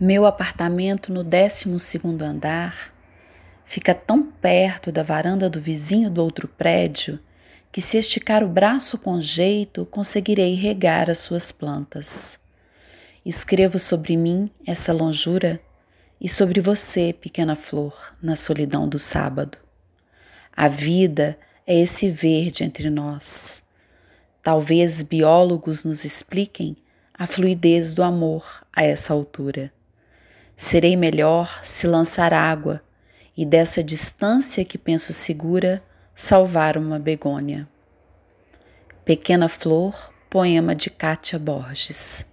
Meu apartamento no 12 andar fica tão perto da varanda do vizinho do outro prédio que, se esticar o braço com jeito, conseguirei regar as suas plantas. Escrevo sobre mim essa longura e sobre você, pequena flor, na solidão do sábado. A vida é esse verde entre nós. Talvez biólogos nos expliquem a fluidez do amor a essa altura. Serei melhor se lançar água e dessa distância que penso segura salvar uma begônia. Pequena Flor, poema de Cátia Borges.